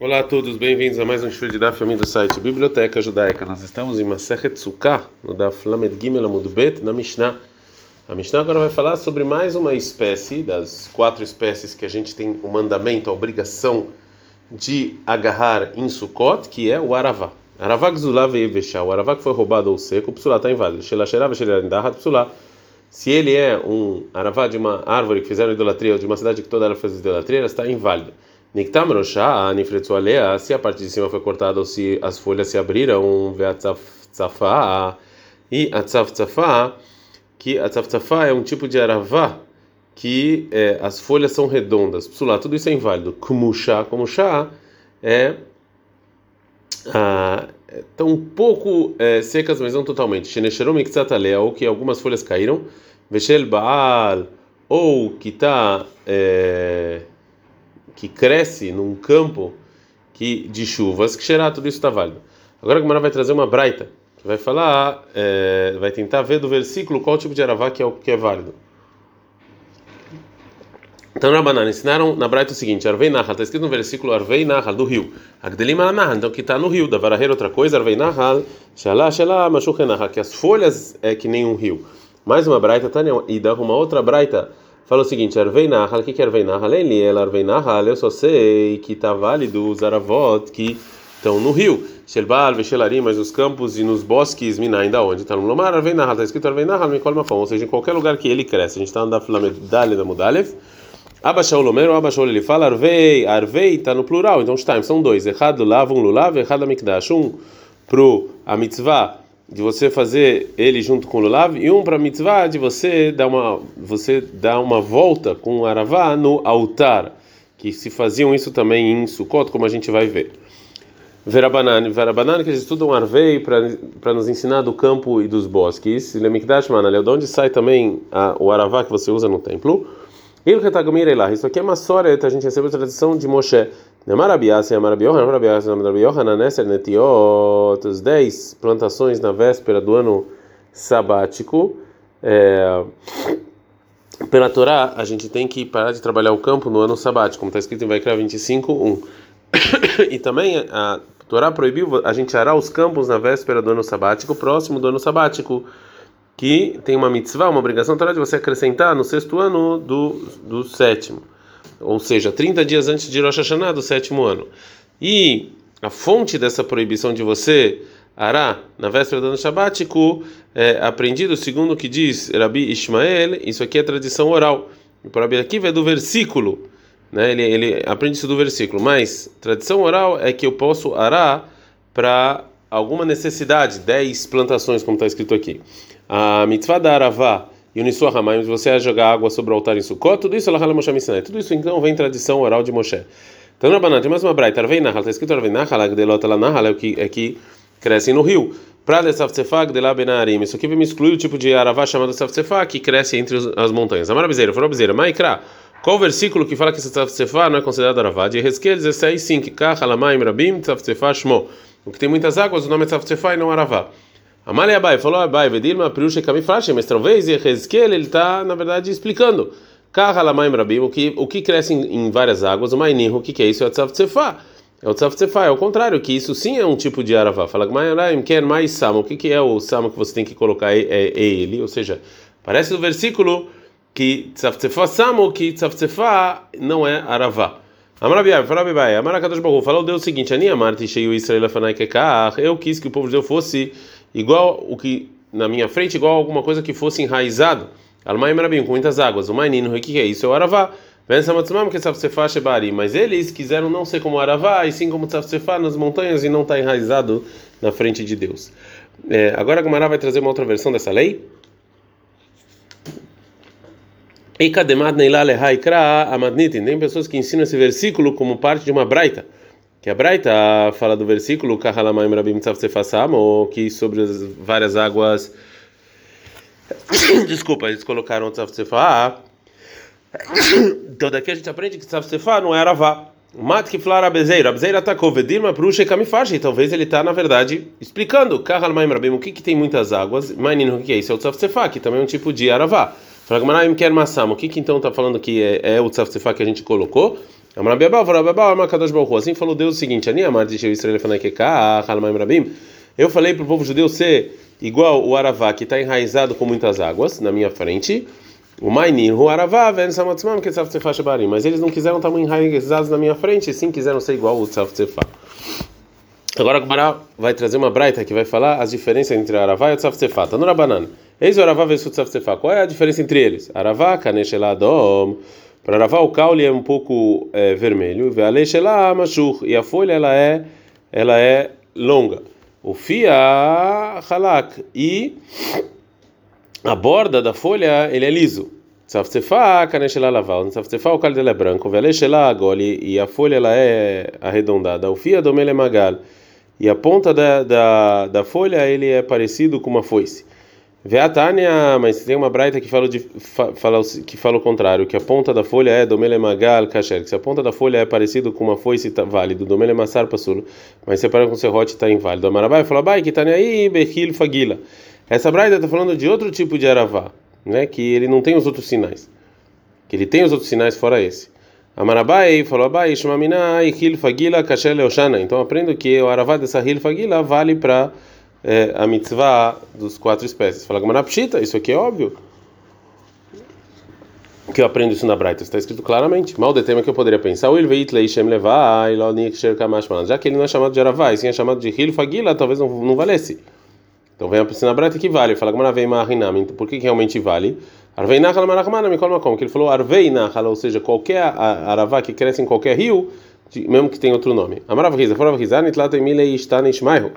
Olá a todos, bem-vindos a mais um show de Daf do site Biblioteca Judaica. Nós estamos em Masechet Sukkah, no Daf Lamed Gimel Amud Bet, na Mishnah. A Mishnah agora vai falar sobre mais uma espécie, das quatro espécies que a gente tem o mandamento, a obrigação de agarrar em Sukkot, que é o Aravá. Aravá Gzulá veio vechar, o Aravá que foi roubado ou seco, o Psulá está inválido. Shelasherá Veshelandahat Psulá. Se ele é um Aravá de uma árvore que fizeram idolatria, ou de uma cidade que toda ela fez idolatria, está inválido. Niktam Roshá, Nifretzualea, se a parte de cima foi cortada ou se as folhas se abriram, Veatzaftzafá, e a Tzaftzafá, que a Tzaftzafá é um tipo de aravá que é, as folhas são redondas. Psulá, tudo isso é inválido. Kumusha, como chá, é. Ah, estão um pouco é, secas, mas não totalmente. Shenesherom Mikzatalea, ou que algumas folhas caíram. Veshel Baal, ou que está. É, que cresce num campo que de chuvas, que será tudo isso está válido. Agora a Gemara vai trazer uma braita, vai falar, é, vai tentar ver do versículo qual tipo de aravá que é o que é válido. Então, na banana, ensinaram na Braita o seguinte: Arvei Nahal, está escrito no versículo Arvei Nahal, do rio. Agdelim Nahal, então que está no rio. Da Varaheira, outra coisa, Arvei Nahal, Shalá, Shalá, Nahal, que as folhas é que nem um rio. Mais uma Braita, Tânia, e dá uma outra Braita fala o seguinte: Arvei Nahal, o que é Arvei Nahal? Ele, ela, Arvei Nahal, eu só sei que está válido os aravot que estão no rio. Shelbal, Veshelarim, mas os campos e nos bosques, Mina, ainda onde? Está no Lomar, Arvei Nahal, está escrito Arvei Nahal, me colma ou seja, em qualquer lugar que ele cresce. A gente está andando da Flamedale da Mudalev. Abashau Lomer, Abashau ele fala Arvei, Arvei está no plural, então está, são dois. Errado Lulav, um Lulav, errado Amikdash. Um pro a mitzvah de você fazer ele junto com o lulav e um para mitzvah de você dar uma você dar uma volta com o aravá no altar que se faziam isso também em Sukkot como a gente vai ver. Verabanan, Verabanan que eles estudam Arvei para nos ensinar do campo e dos bosques. Lemikdash Manalel, de onde sai também a, o aravá que você usa no templo? Isso aqui é uma sorte, a gente recebe a tradição de Moshe Os 10 plantações na véspera do ano sabático. É, pela Torá, a gente tem que parar de trabalhar o campo no ano sabático, como está escrito em Vaikra 25, 1. e também a Torá proibiu a gente arar os campos na véspera do ano sabático, próximo do ano sabático que tem uma mitzvah, uma obrigação Torá de você acrescentar no sexto ano do, do sétimo, ou seja, 30 dias antes de Rosh Hashanah do sétimo ano. E a fonte dessa proibição de você arar na véspera do ano sabático é aprendido segundo o que diz Rabi Ishmael, isso aqui é tradição oral. O Rabi aqui é do versículo, né? Ele, ele aprende isso do versículo, mas tradição oral é que eu posso arar para alguma necessidade, 10 plantações, como está escrito aqui. A mitzvah da Aravá e o Nisua Hamayim, você vai jogar água sobre o altar em Sukkot, tudo isso Allah Moshe Sinai. Tudo isso então vem tradição oral de Moshe. Então na banana mais uma braita, Arvei Nahal, está escrito Arvei Nahal, Agdelot La Nahal, é que, é que crescem no rio. Prada Saftsefag de la Benarim. Isso aqui me excluir o tipo de Aravá chamado Saftsefag, que cresce entre as montanhas. Amara Bezeira, Maikra. Qual o versículo que fala que esse Saftsefá não é considerado Aravá? De Ezequiel 16, 5. Kach, Rabim, Saftsefá, Shmo. O que tem muitas águas, o nome é Tzaftefá e não Aravá. Amalei Abai falou Abai, Vedilma, Priusha, Kamifrashi, mas talvez Ezequiel ele está, na verdade, explicando. Kahalamaim Rabim, o que, o que cresce em, em várias águas, o Mainir, o que, que é isso? É o Tzaftefá. É o Tzaftefá, é o contrário, que isso sim é um tipo de Aravá. Fala Gmairaim, quer mais Sama. O que, que é o Sama que você tem que colocar? É, é, é ele, ou seja, parece no versículo que Tzaftefá Samo, que Tzaftefá não é Aravá. Amarabiai, Farabibai, Amarakadosh Baruch falou Deus o seguinte: Ani amarti cheio Israel afanai kekar. Eu quis que o povo de Deus fosse igual o que na minha frente, igual alguma coisa que fosse enraizado. Almai Marabim, com muitas águas. O Mainino, o que é isso? É o Aravá. Mas eles quiseram não ser como Aravá, e sim como Tzafsefá nas montanhas e não estar tá enraizado na frente de Deus. É, agora a Gumara vai trazer uma outra versão dessa lei. Tem pessoas que ensinam esse versículo como parte de uma braita. Que a braita fala do versículo ou que sobre as várias águas. Desculpa, eles colocaram tzavtsefa. Então daqui a gente aprende que tzavtsefa não é aravá. Mat que flara bezeira, bezeira atacou vedirma pruxa e kamifashi. Talvez ele está na verdade explicando. Kahalmaim rabim, o que que tem muitas águas? Mainino, o que é isso? É o tzavtsefa, que também é um tipo de aravá. Fragmanaim quer massam. O que que então está falando que é, é o tzaftefá que a gente colocou? Assim falou Deus o seguinte: Rabim. Eu falei para o povo judeu ser igual o Aravá, que está enraizado com muitas águas na minha frente. O Mainin, o Aravá, Ven Samatzmam, que Tzaf Tzefa Shabarim. Mas eles não quiseram estar enraizados na minha frente, sim quiseram ser igual o Tzaf Tzefa. Agora a Gemara vai trazer uma braita que vai falar as diferenças entre Aravá e o Tzaf Tzefa. Tá no Rabanan. Eis o Aravá versus o Tzaf Tzefa. Qual é a diferença entre eles? Aravá, Kanesh Eladom. Para Aravá o caule é um pouco é, vermelho. E a folha ela é, ela é longa. O Fia Halak. E a borda da folha ele é liso. Tzaftzefá, laval. O caldo dela é branco. E a folha ela é arredondada. O fia domele magal. E a ponta da, da, da folha ele é parecido com uma foice. Veatania, mas tem uma braita que fala, de, fala, que fala o contrário, que a ponta da folha é domele magal kasher. Se a ponta da folha é parecido com uma foice, tá válido. Domele massar. Mas separa com serrote, está inválido. Amarabai fala, bai, que tá aí, behil fagila. Essa braita está falando de outro tipo de aravá né, que ele não tem os outros sinais, que ele tem os outros sinais fora esse. Amarabai falou Abai, Shmamina, Ihil Fagila, Kasher Oshana. Então aprendo que o Aravá dessa Hil Fagila vale para é, a mitzvah dos quatro espécies. Fala Gamarapshita, isso aqui é óbvio. Que eu aprendo isso na Braita, está escrito claramente. Mal de tema que eu poderia pensar, Já que ele não é chamado de Aravá, e sim é chamado de Hil Fagila, talvez não, não valesse. Então vem a piscina breta que vale. Fala que vem marinam. Por que, realmente vale? Arvei nachal marachmana me como que ele falou arvei nachal, ou seja, qualquer aravá que cresce em qualquer rio, mesmo que tenha outro nome. Amarav riza, fora riza, nitlata milei istane ishmaihu.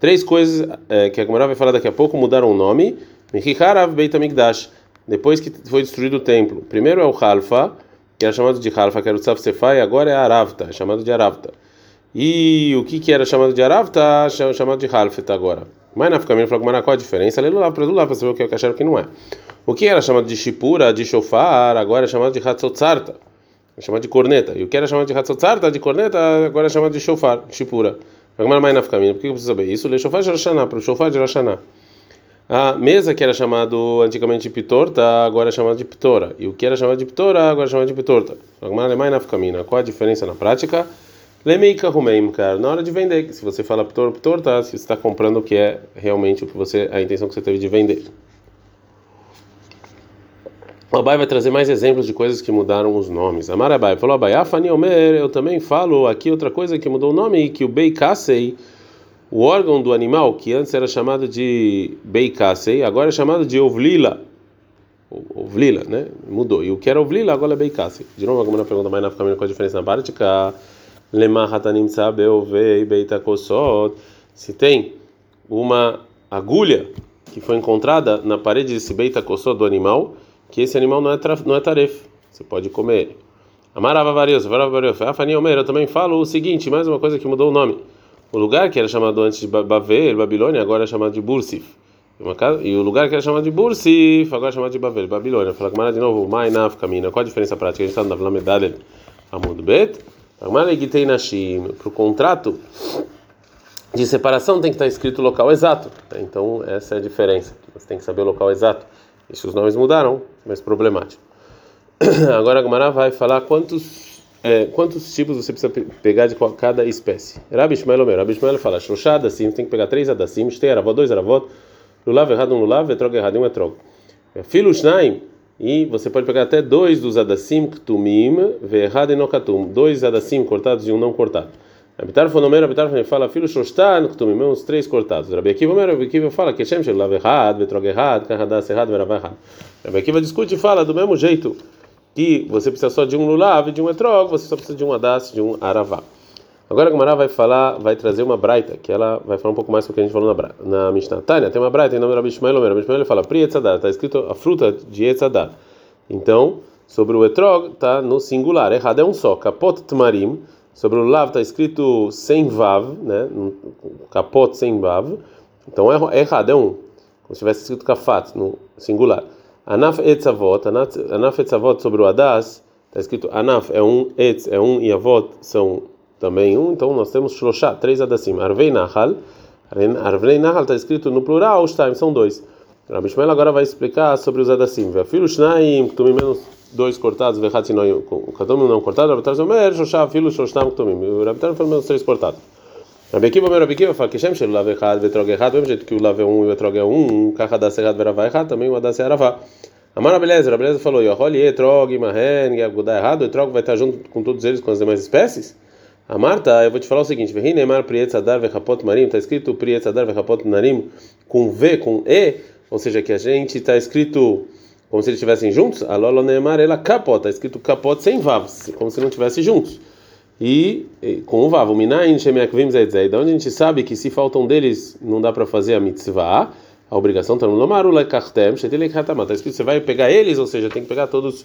Três coisas é, que a Gemara vai falar daqui a pouco mudaram o nome. Michiharav Beit Amigdash. Depois que foi destruído o templo. Primeiro é o Halfa, que era chamado de Halfa, que era o Sefai, agora é Aravta, é chamado de Aravta. E o que que era chamado de Aravta, é chamado de Halfeta agora. Mas na caminho falou qual a diferença? Lelulav para Lulav, para saber o que é e o que não é. O que era chamado de Shipura, de Shofar, agora é chamado de Hatzotzarta, é chamado de corneta. E o que era chamado de Hatzotzarta, de corneta, agora é chamado de Shofar, Shipura. Agora mais na caminho, por que eu preciso saber isso? Le Shofar de Rashaná, para o Shofar de Rashaná. A mesa que era chamado antigamente de pitorta, agora é chamada de pitora. E o que era chamado de pitora, agora é chamado de pitorta. Agora mais na caminho. Qual a diferença na prática? Lemeika rumeim, cara. Na hora de vender, se você fala ptor, tá? Se você está comprando o que é realmente o que você, a intenção que você teve de vender. O Abai vai trazer mais exemplos de coisas que mudaram os nomes. Amarabai falou: Abai, Afani Omer, eu também falo aqui outra coisa que mudou o nome, que o Beikasei, o órgão do animal, que antes era chamado de Beikasei, agora é chamado de Ovlila. Ovlila, né? Mudou. E o que era Ovlila agora é Beikasei. De novo, alguma pergunta mais na família qual a diferença na prática? Se tem uma agulha que foi encontrada na parede desse beita do animal, que esse animal não é, não é tarefa, você pode comer ele. Amarava varios, varava varios. Afani Omer, eu também falo o seguinte, mais uma coisa que mudou o nome. O lugar que era chamado antes de Bavel, Babilônia, agora é chamado de Bursif. E o lugar que era chamado de Bursif, agora é chamado de Bavel, Babilônia. Fala com de novo, Mai Naf Camina. Qual a diferença prática? A gente está na Vlamedad Amud Bet. Para o contrato de separação tem que estar escrito o local exato. Então, essa é a diferença. Você tem que saber o local exato. E os nomes mudaram, mas problemático. Agora a Gumara vai falar quantos, é, quantos tipos você precisa pegar de cada espécie. Rabi Ishmael Omer. Rabi Ishmael fala, Shoshá Adassim, tem que pegar três Adassim, Shtei Aravot, dois Aravot, Lulav errado, um Lulav, Etrog errado, um Etrog. Filu Shnaim, e você pode pegar até dois dos adassim ktumim ve'erad enokatum, dois adassim cortados e um não cortado. Habitar fonomer, habitar fala filho shostan ktumim, uns três cortados. Rabi Akiva Rabi Akiva fala que Shem shel lav errad, vetrog errad, kahadas errad, verava errad. Rabi Akiva discute e fala do mesmo jeito que você precisa só de um lulav de um etrog, você só precisa de um adas, de um aravá. Agora a Gamara vai falar, vai trazer uma braita, que ela vai falar um pouco mais do que a gente falou na, na Mishnah. Tânia, tem uma braita em nome do Rabi Shmuel Omer. Rabi fala, Pri Etzadat, está escrito a fruta de Etzadat. Então, sobre o etrog, está no singular. Errado é um só. Capot Tmarim. Sobre o lav está escrito sem vav, né? Capot sem vav. Então, é errado, é um. Como se tivesse escrito kafat, no singular. Anaf etzavot, anaf etzavot sobre o adas, está escrito anaf é um, etz é um e avot são também um, então nós temos shloshá, três adassim. Arvei nahal, arvei nahal está escrito no plural, time são dois. Rabi Shmuel agora vai explicar sobre os adassim. Filho shnaim, menos dois cortados, vechatzinoi, cada um não cortado, Rabi Tarfon Omer, Shoshav, Filu, Shoshtam, Ktomim. O Rabi Tarfon falou três cortados. Rabi Akiva, meu Rabi fala que Shem Shel Lav Echad, Vetrog Echad, do mesmo jeito que o Lav é um e o Vetrog é um, Kacha Das Echad, Veravá Echad, também o Adas é Aravá. Amar a beleza, a beleza falou, Yoholi, Etrog, Mahen, Gabgudá errado, o Etrog vai estar junto com todos eles, com as demais espécies? A Marta, eu vou te falar o seguinte: Vehi Neymar Prietz Adar Vechapot Marim, está escrito Prietz Adar Vechapot Narim com V, com E, ou seja, que a gente está escrito como se eles estivessem juntos. Alolo Neymar ela capot, está escrito capot sem vav, como se não estivessem juntos. E, e com o vav, o minayin shemiakvim zaidzei, da onde a gente sabe que se faltam deles não dá para fazer a mitzvah, a obrigação está está escrito você vai pegar eles, ou seja, tem que pegar todos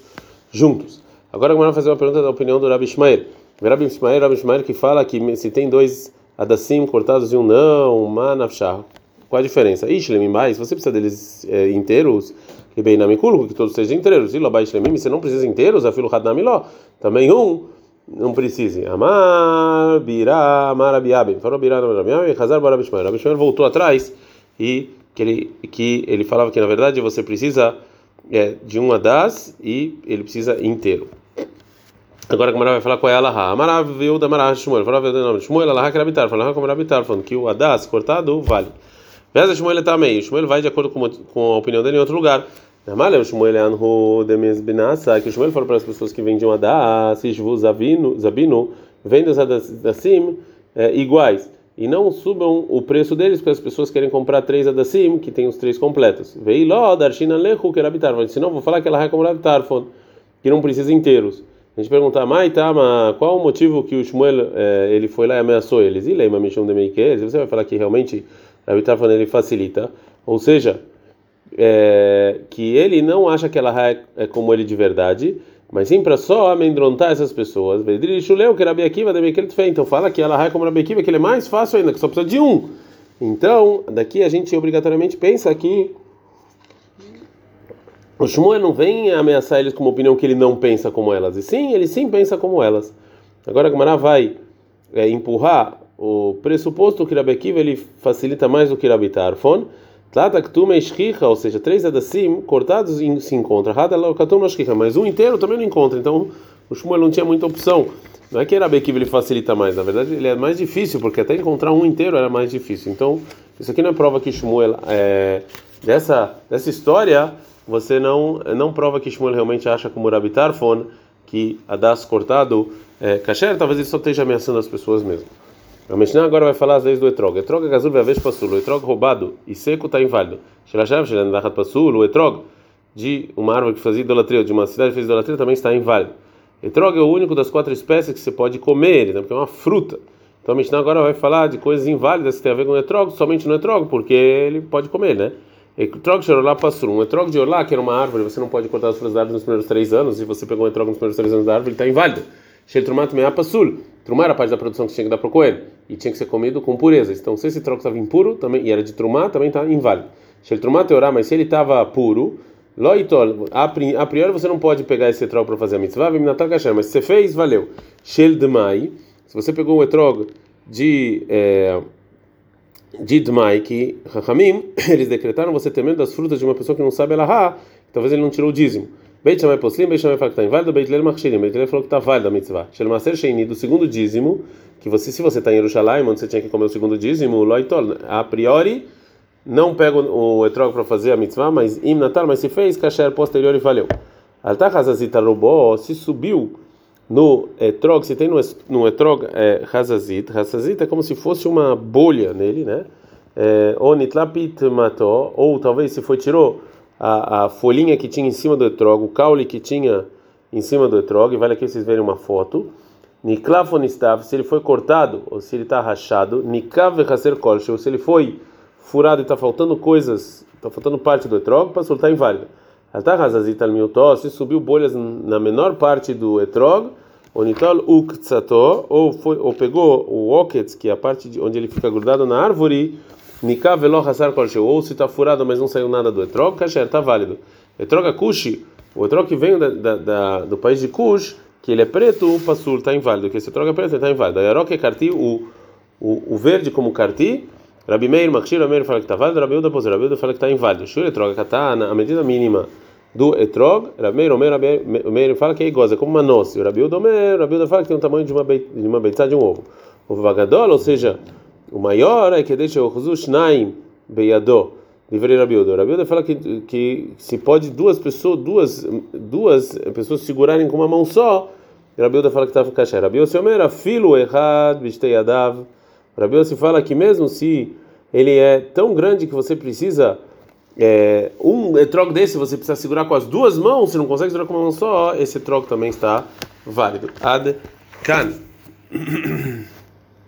juntos. Agora vamos fazer uma pergunta da opinião do Rabi Ishmael. Rabi Ishmael, Rabi Ishmael que fala que se tem dois adassim cortados e um não, manafshah, qual a diferença? Ishlemim mais, você precisa deles é, inteiros, que na que todos sejam inteiros. Ilobai Ishlemim, você não precisa inteiros, afilo hadnamiló, também um não precise. Amar, Birá, Amar. Falou Birá, Amar, Hazar, Bar, Abishmael. Voltou atrás e que ele, que ele falava que na verdade você precisa é, de uma das e ele precisa inteiro. Agora a Gamara vai falar qual é a Alaha. Amar, viu da Marah, Shmuel. Falava o nome. Shmuel, Alaha, que era habitar. Falava como era habitar, falando que o Adas cortado vale. Veza Shmuel está meio. Shmuel vai de acordo com, com a opinião dele em outro lugar. É o Shmuel Anhu Demes Binasa, que o Shmuel falou para as pessoas que vendiam a da, Sishvu Zabino, Zabino, vendas Adassim é, iguais. E não subam o preço deles, porque as pessoas querem comprar três Adassim, que tem os três completos. Veiló, Darshina Lehu, que era Bitarfon. Senão, vou falar que ela vai comprar Bitarfon, que não precisa inteiros. A gente pergunta, Maitama, qual o motivo que o Shmuel é, ele foi lá e ameaçou eles? E Leima Mishum de Meikez, você vai falar que realmente a Bitarfon ele facilita. Ou seja, é, que ele não acha que ela é como ele de verdade, mas sim para só amedrontar essas pessoas. Então fala que ela é como Rabi Akiva, que ele é mais fácil ainda, que só precisa de um. Então, daqui a gente obrigatoriamente pensa que o Shmuel não vem ameaçar eles com uma opinião que ele não pensa como elas, e sim, ele sim pensa como elas. Agora a vai é, empurrar o pressuposto que Rabi Akiva ele facilita mais do que Rabi Tarfon, Tlataktume Shkicha, ou seja, três Adassim cortados se encontra. Hadalokatum Shkicha, mas um inteiro também não encontra. Então o Shmuel não tinha muita opção. Não é que era Bekiv ele facilita mais, na verdade ele é mais difícil, porque até encontrar um inteiro era mais difícil. Então, isso aqui não é prova que Shmuel, é, dessa, dessa história, você não, não prova que Shmuel realmente acha como Rabi Tarfon, que Adas cortado é kasher, talvez ele só esteja ameaçando as pessoas mesmo. A Mishnah agora vai falar as leis do etrog. Etrog é gazul vez passul. O etrog roubado e seco está inválido. Shelachav, shelandahat passul. O etrog de uma árvore que fazia idolatria, de uma cidade que fez idolatria, também está inválido. Etrog é o único das quatro espécies que você pode comer, né? porque é uma fruta. Então a Mishnah agora vai falar de coisas inválidas que tem a ver com o etrog, somente no etrog, porque ele pode comer, né? Etrog xerolá passur. Um etrog de orlá, que era uma árvore, você não pode cortar as frutas da árvore nos primeiros três anos, e você pegou um etrog nos primeiros três anos da árvore, ele está inválido. Shel trumat me'a passul. Trumá era parte da produção que tinha que dar para o coelho e tinha que ser comido com pureza. Então, se esse troco estava impuro também, e era de trumá, também está inválido. Se ele trumá teorá, mas se ele estava puro, loitol, a priori você não pode pegar esse etrog para fazer a mitzvah, mas se você fez, valeu. Shel se você pegou um etrog de. É, de Dmai, que Rahamim, eles decretaram você temendo das frutas de uma pessoa que não sabe ela, talvez ele não tirou o dízimo. Beit Shammai Poslim, Beit Shammai fala que está inválido, Beit Lel Machshirim, Beit Lel falou que está válido a mitzvah. Shel Maser Sheini, do segundo dízimo, que você, se você está em Jerusalém, onde você tinha que comer o segundo dízimo, Loitol, a priori, não pega o etrog para fazer a mitzvah, mas im natal, mas se fez, kasher posterior e valeu. Altar Hazazita Robó, se subiu no etrog, se tem no, no etrog é, Hazazit, Hazazit é como se fosse uma bolha nele, né? É, ou nitlapit mató, ou talvez se foi tirou a, a folhinha que tinha em cima do etrog, o caule que tinha em cima do etrog, vale aqui vocês verem uma foto. Niklafonistav, se ele foi cortado ou se ele está rachado, Nikav Haser ou se ele foi furado e está faltando coisas, está faltando parte do etrog, para soltar inválido. Altahazazita al se subiu bolhas na menor parte do etrog, Onitol uktsato, ou foi ou pegou o oketz, que é a parte de onde ele fica grudado na árvore, Nika velo hasar kolsheu, ou se está furado, mas não saiu nada do etrog, kasher, está válido. Etrog kushi, o etrog que vem da, da, da, do país de Kush, que ele é preto, o passul está inválido, que esse etrog é preto, está inválido. Yarok é carti, o, o, o verde como carti, Rabi Meir, Makshir, Rabi Meir fala que está válido, Rabi Uda, Rabi Uda fala que está inválido. Shur etrog katana, a medida mínima do etrog, Rabi Omer, Rabi Meir fala que é igual, é como uma noz. O Rabi Omer, Rabi Uda fala que tem o tamanho de uma de uma de um ovo. O vagadol, ou seja, o maior é que deixa o Shnaim Beyadó. Livrei Rabi Uda. Rabi Uda fala que que se pode duas pessoas, duas duas pessoas segurarem com uma mão só. Rabi Uda fala que estava cachê. Rabi Omer, filo errado, bistei adav. Rabi Uda se fala que mesmo se ele é tão grande que você precisa é, um etrog desse você precisa segurar com as duas mãos, se não consegue segurar com uma mão só, esse etrog também está válido. Ad kan.